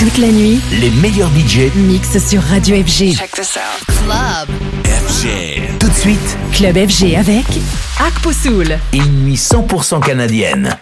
Toute la nuit, les meilleurs budgets mixent sur Radio FG. Check this out. Club. FG. Tout de suite, Club FG avec Akpo Soul. une nuit 100% canadienne.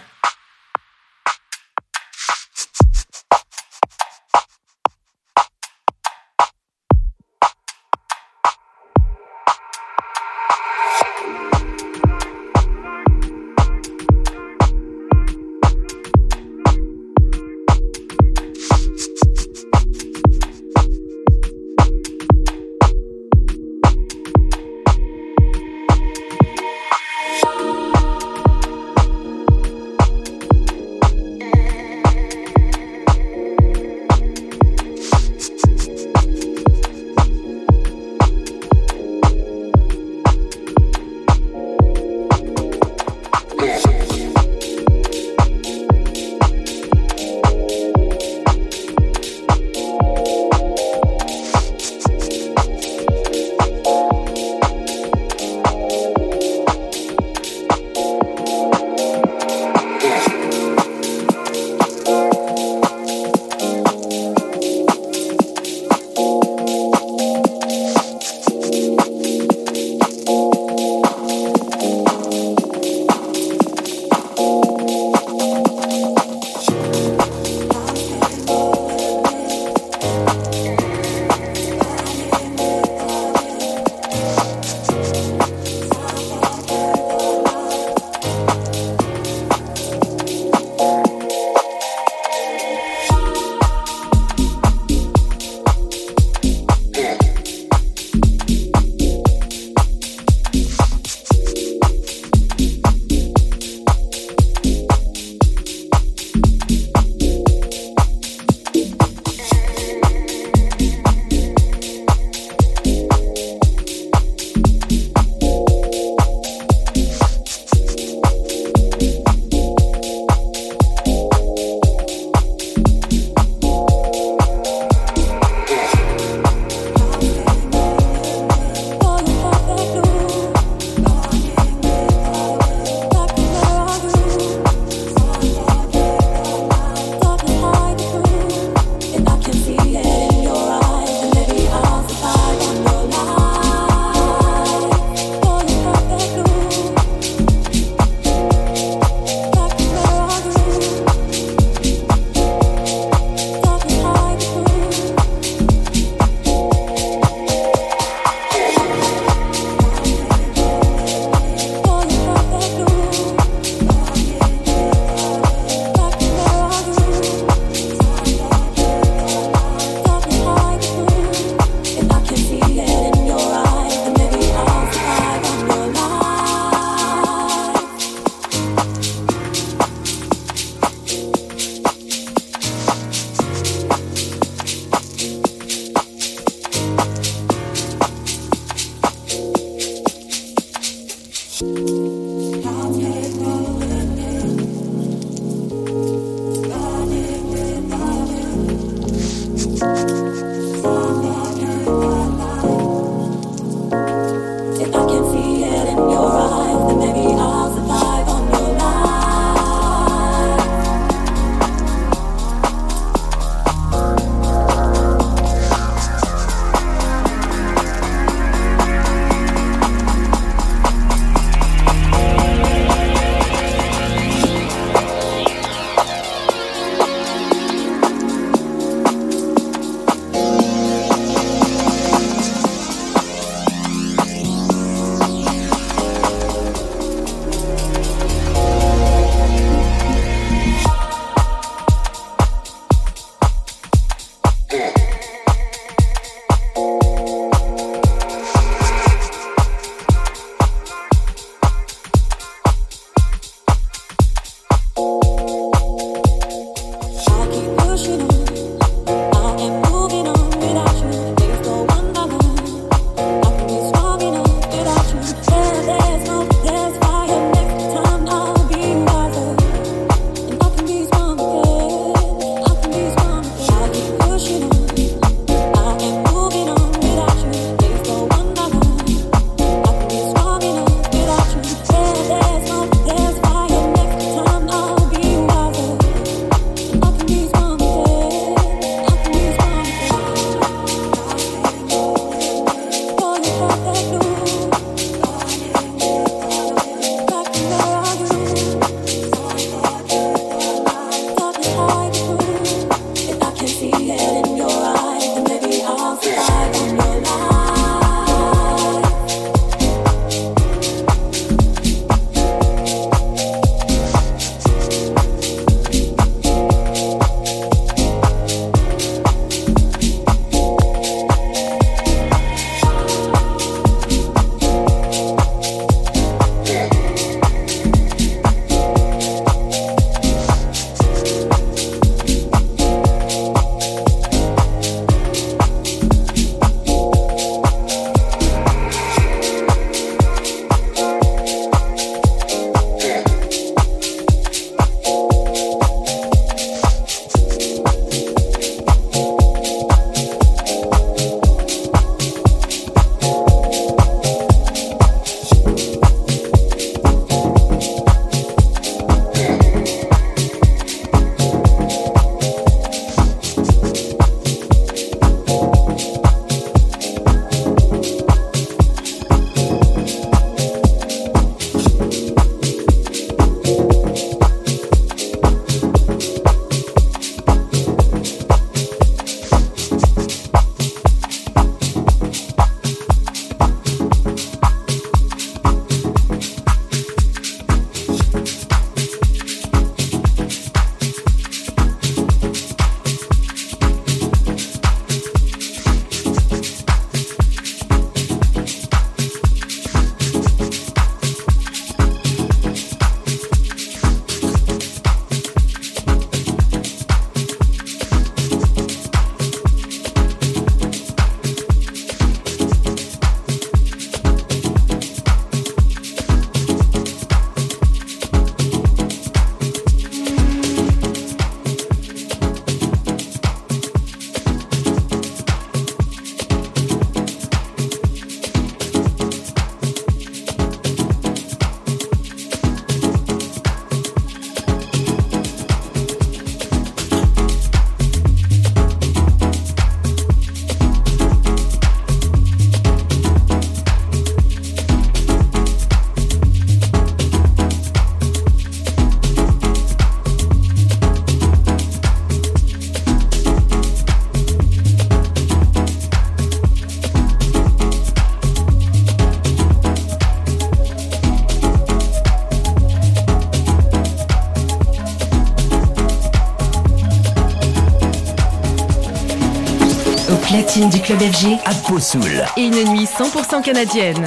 Platine du club FG. Akpo Soul. Et une nuit 100% canadienne.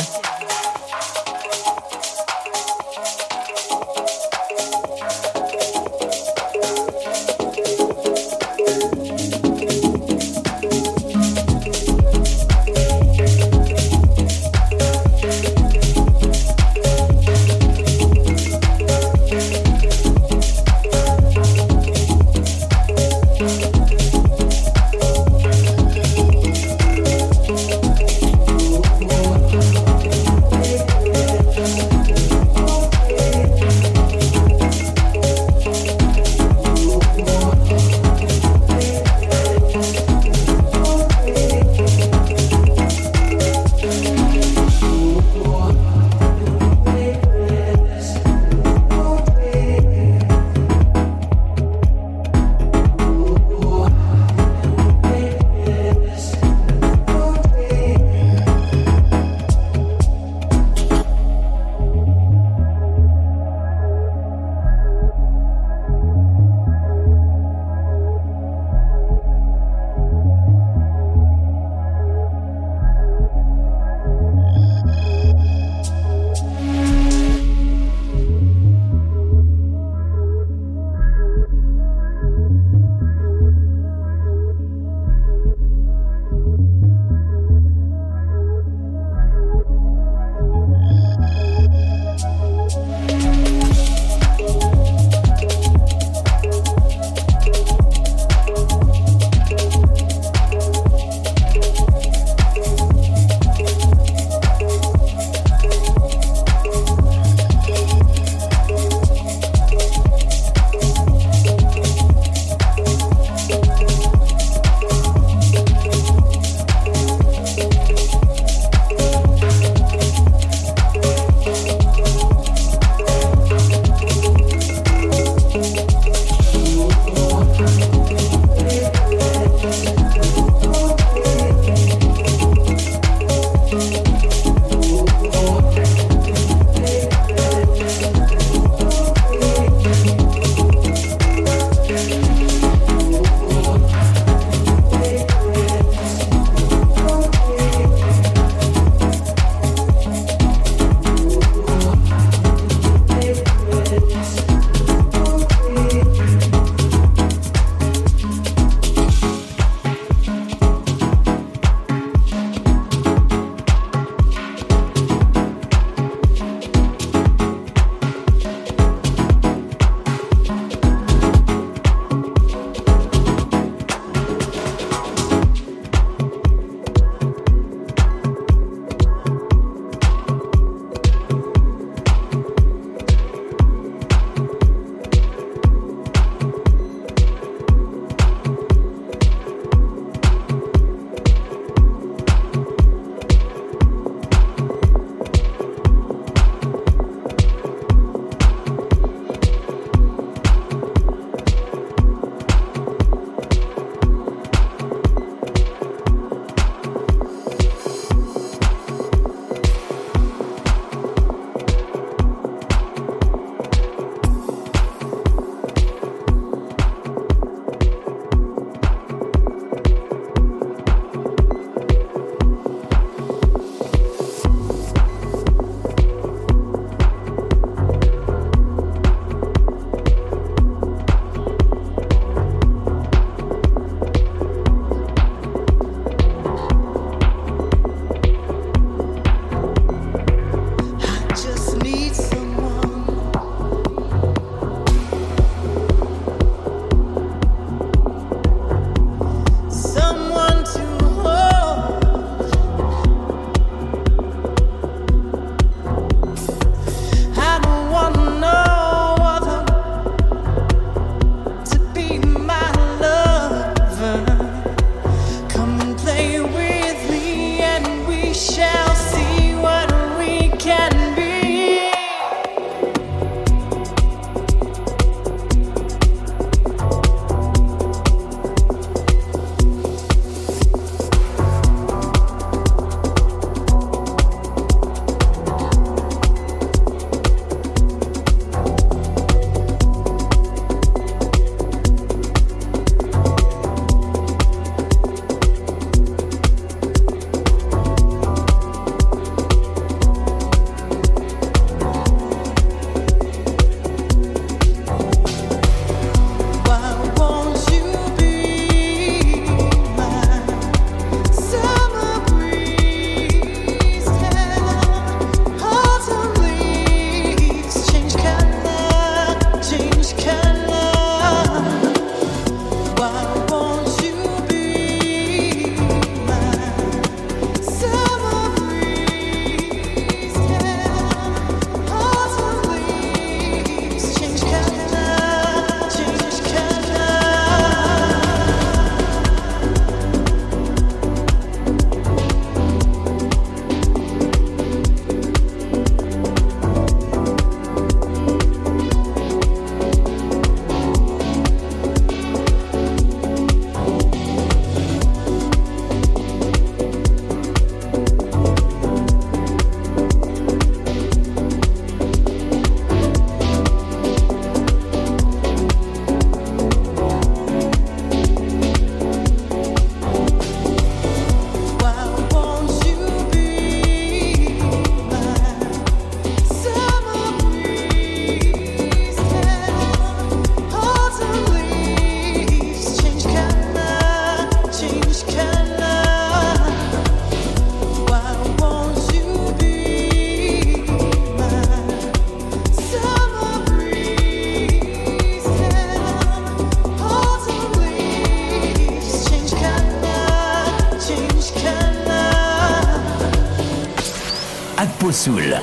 Soul.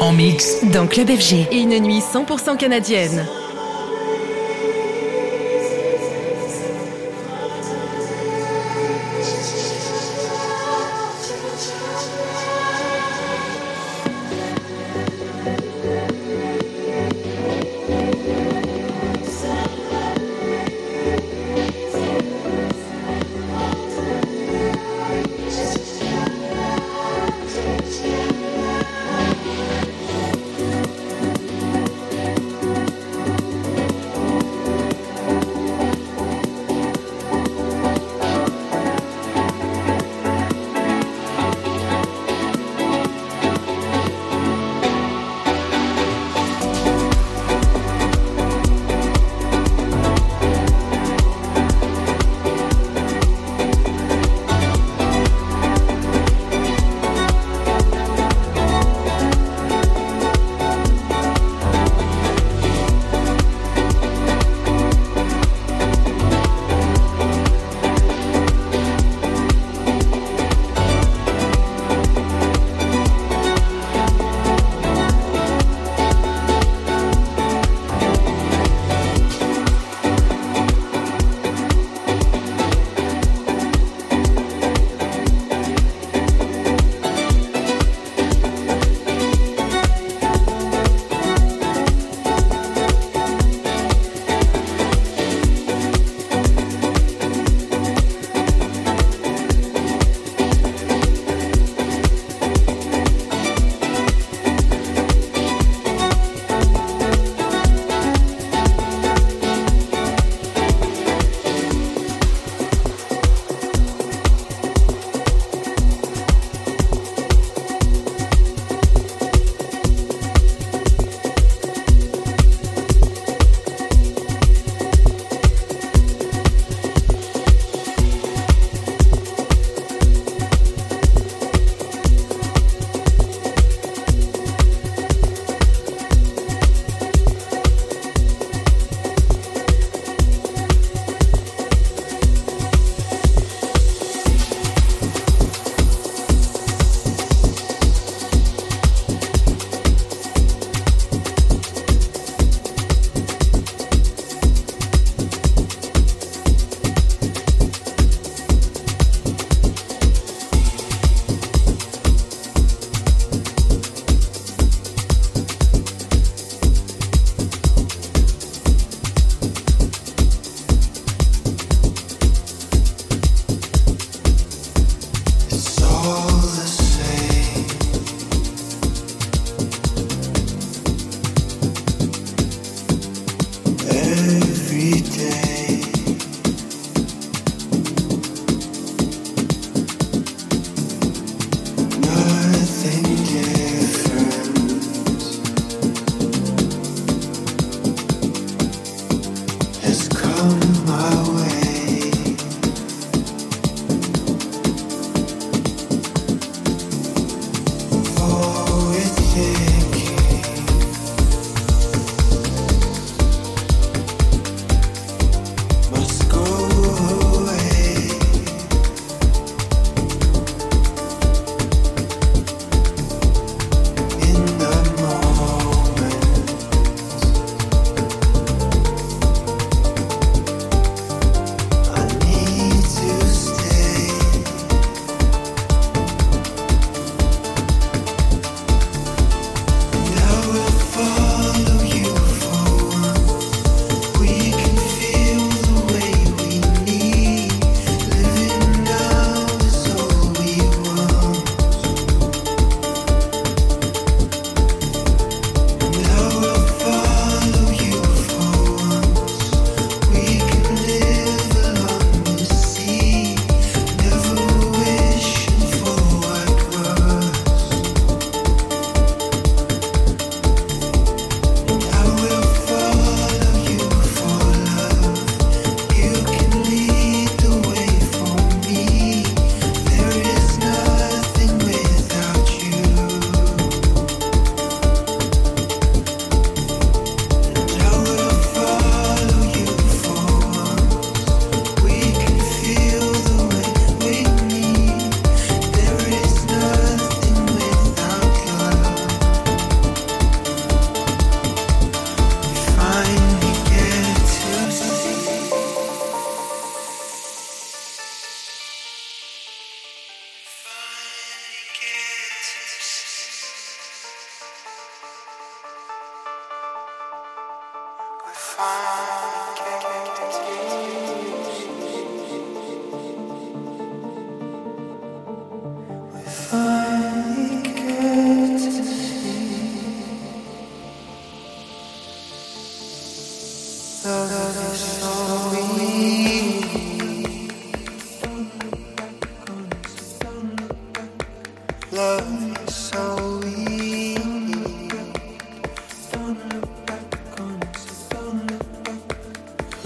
En mix dans Club FG. Et une nuit 100% canadienne.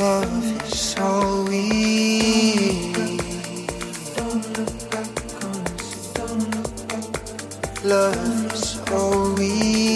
love is so weak. Love is so weak.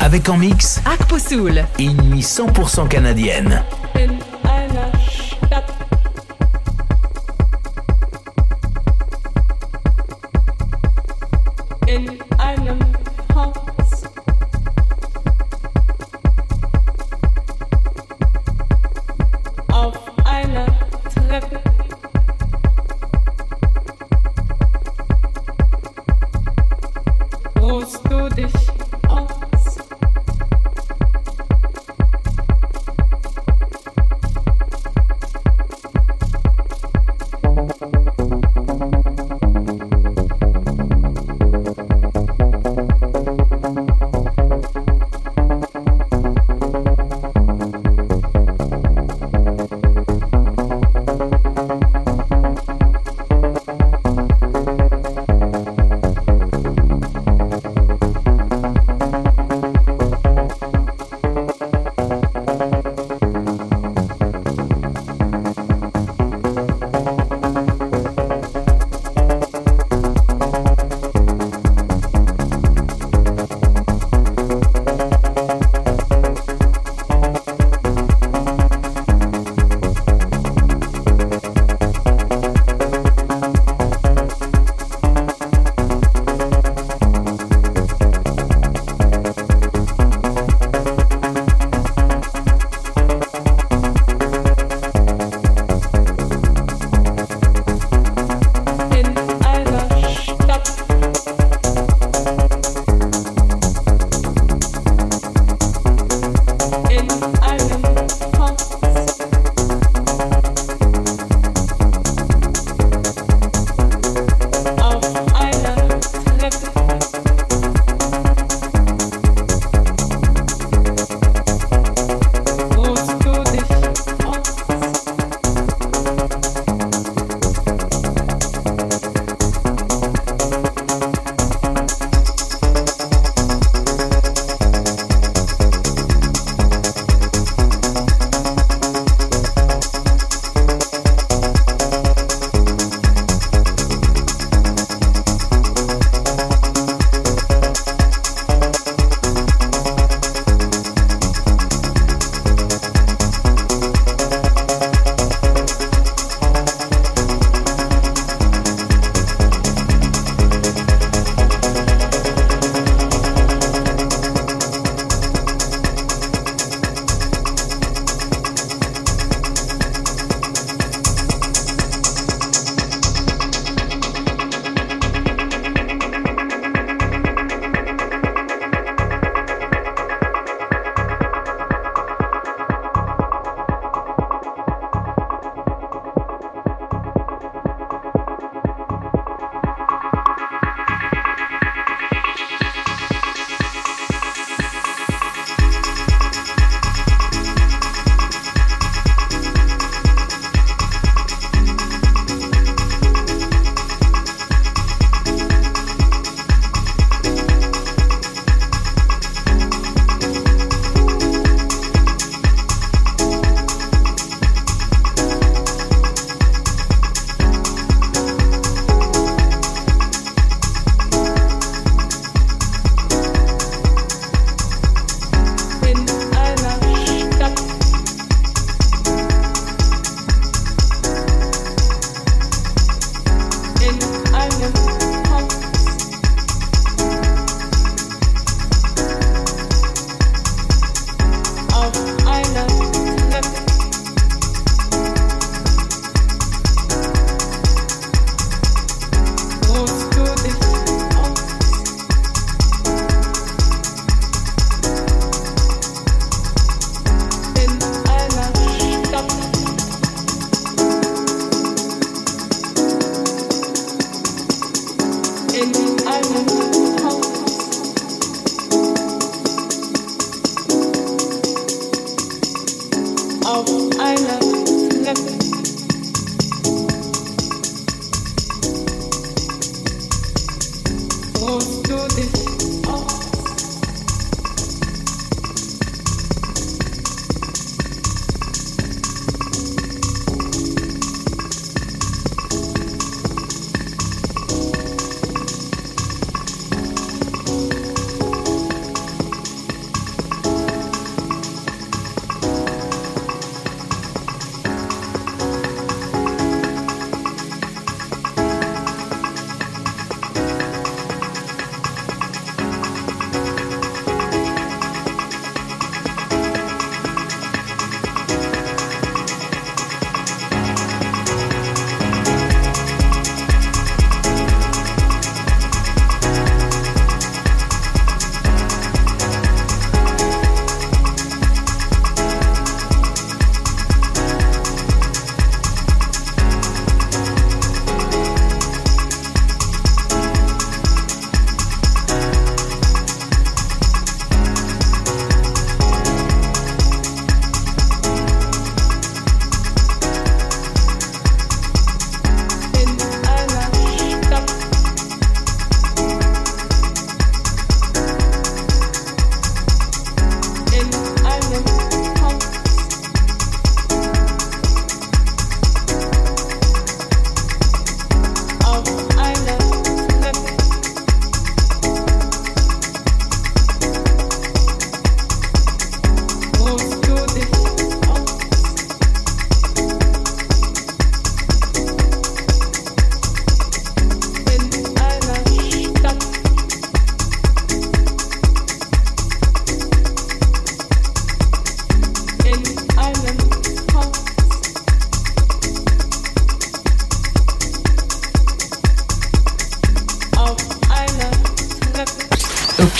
Avec en mix Akposoul. Une nuit 100% canadienne.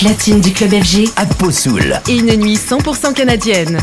Platine du club FG. À Poussoul. Et une nuit 100% canadienne.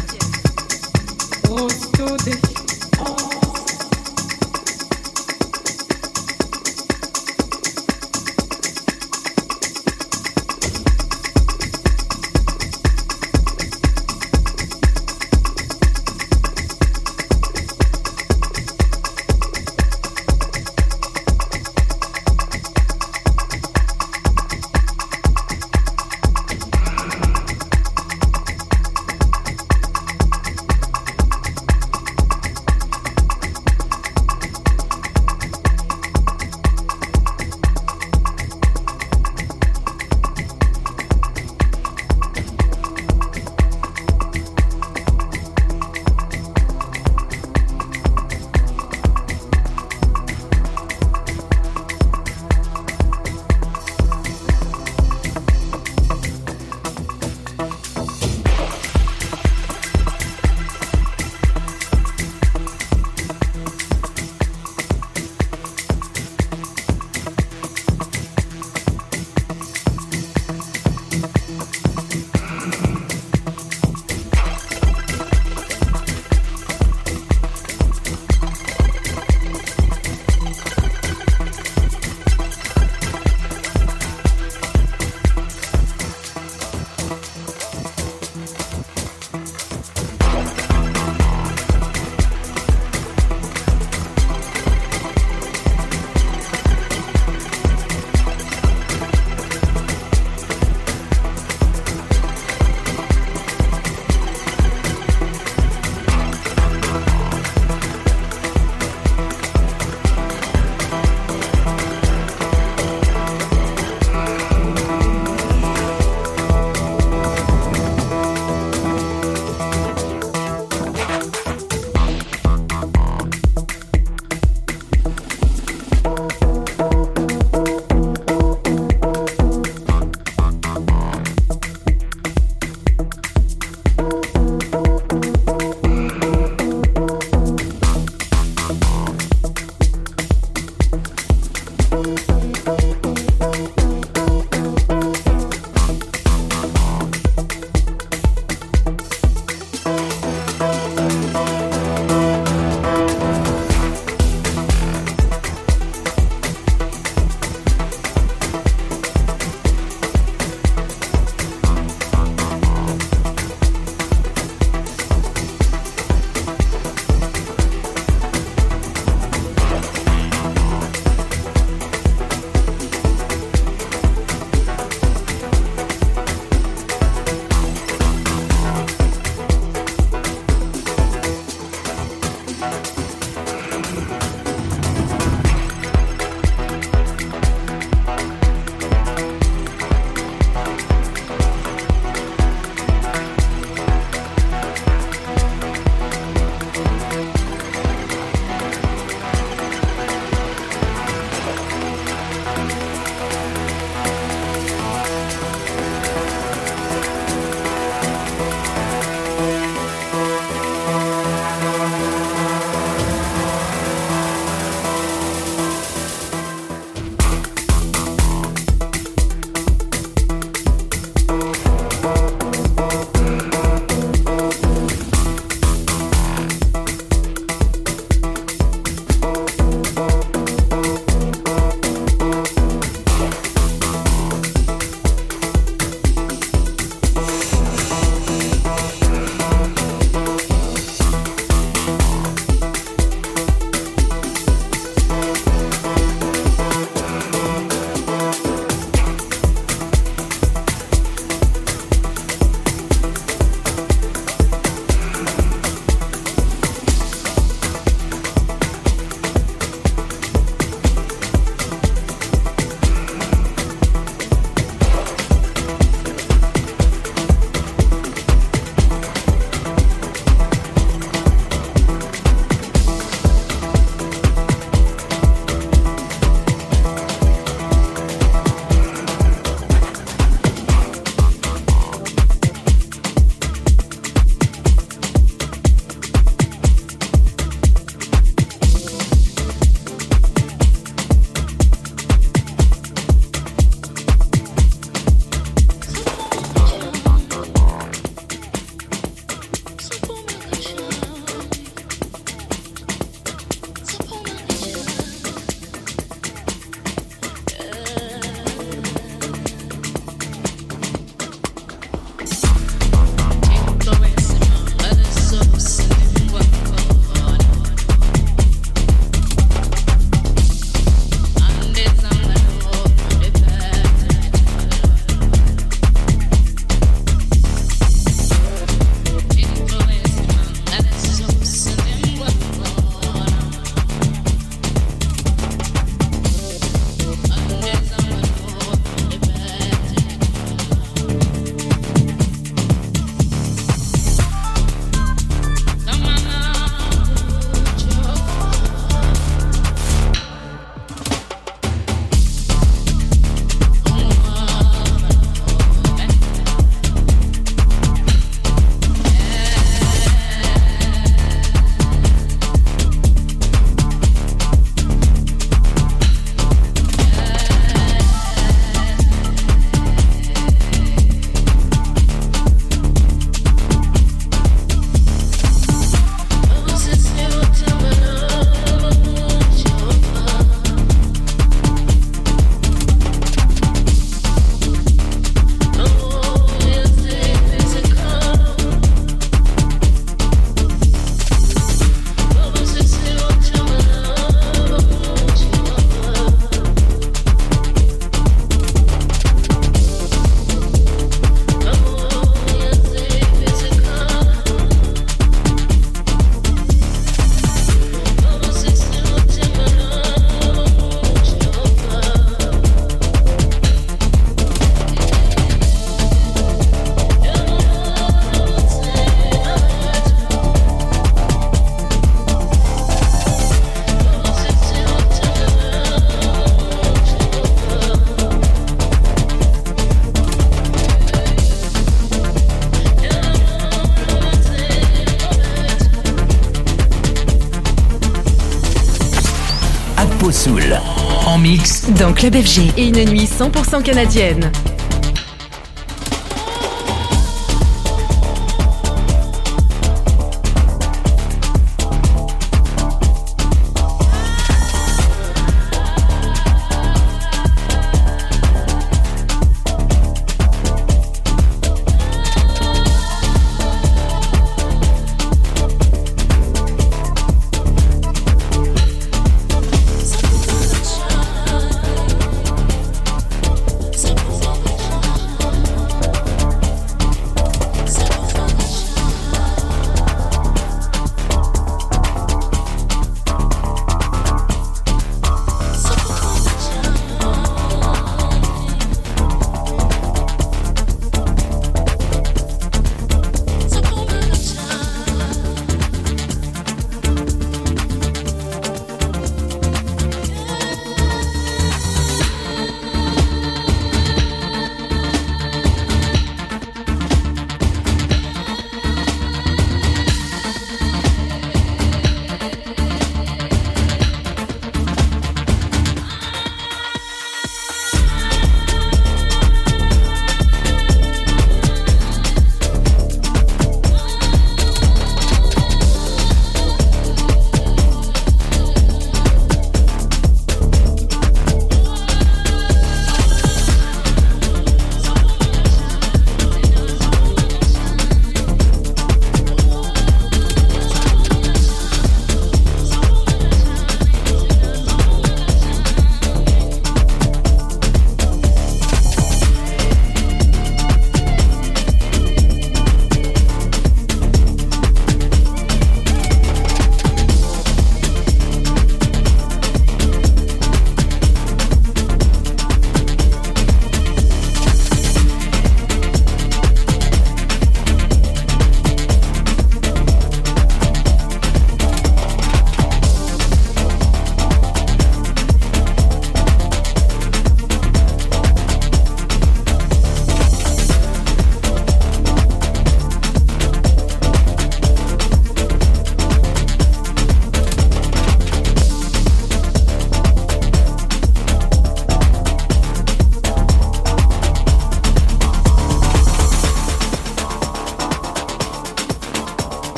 En mix dans Club FG. Et une nuit 100% canadienne.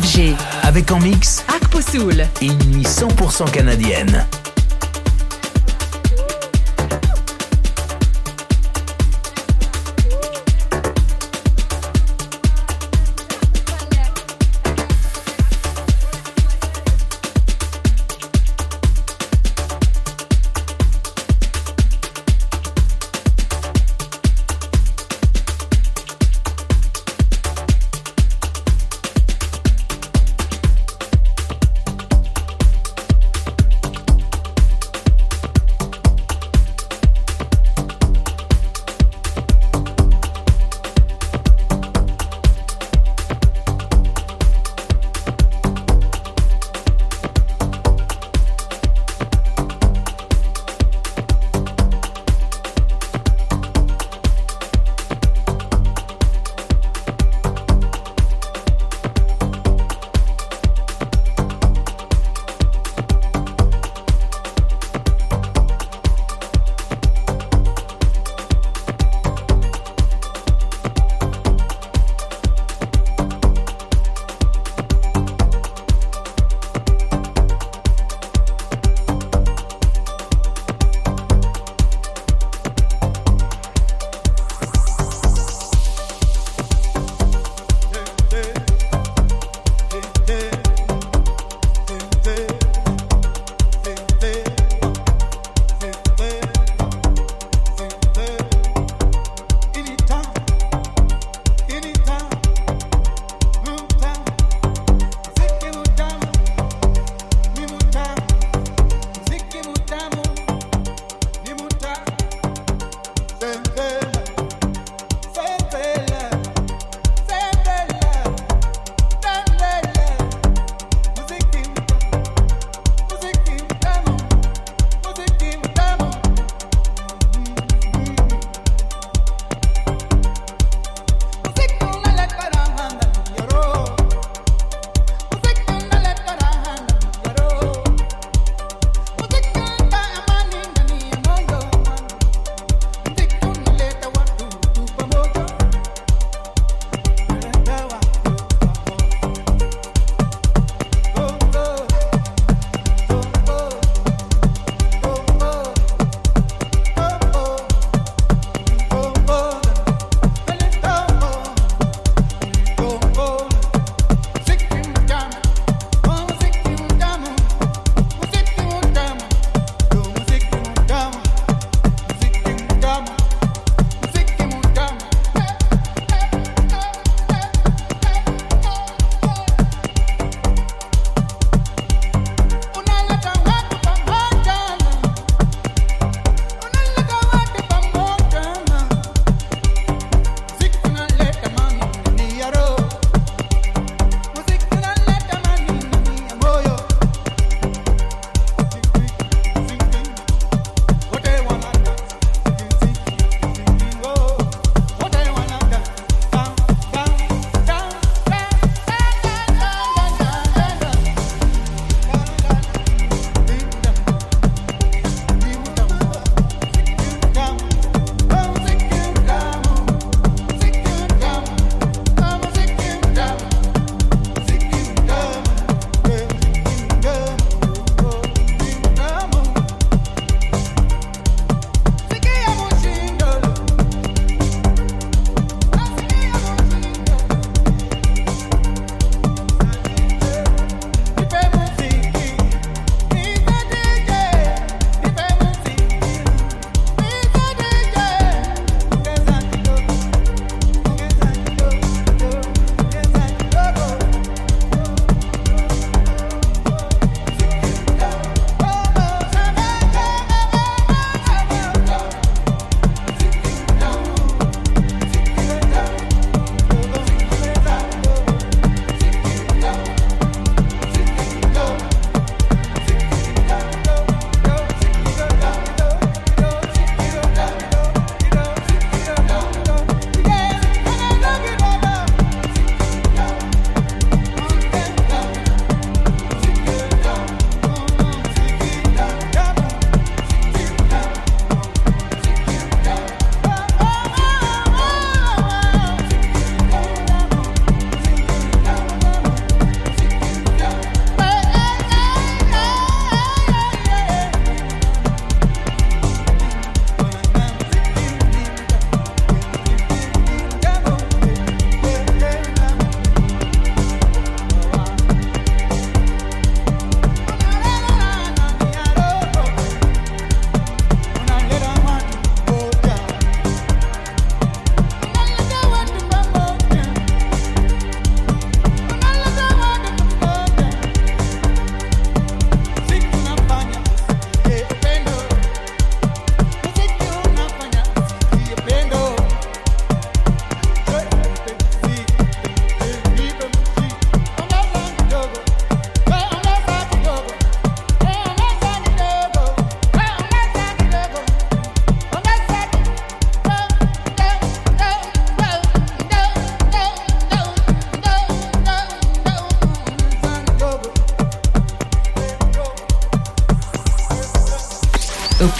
FG. Avec en mix Akposoul. et une nuit 100% canadienne.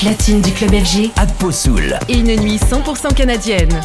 Platine du club FG Agposoul. et une nuit 100% canadienne.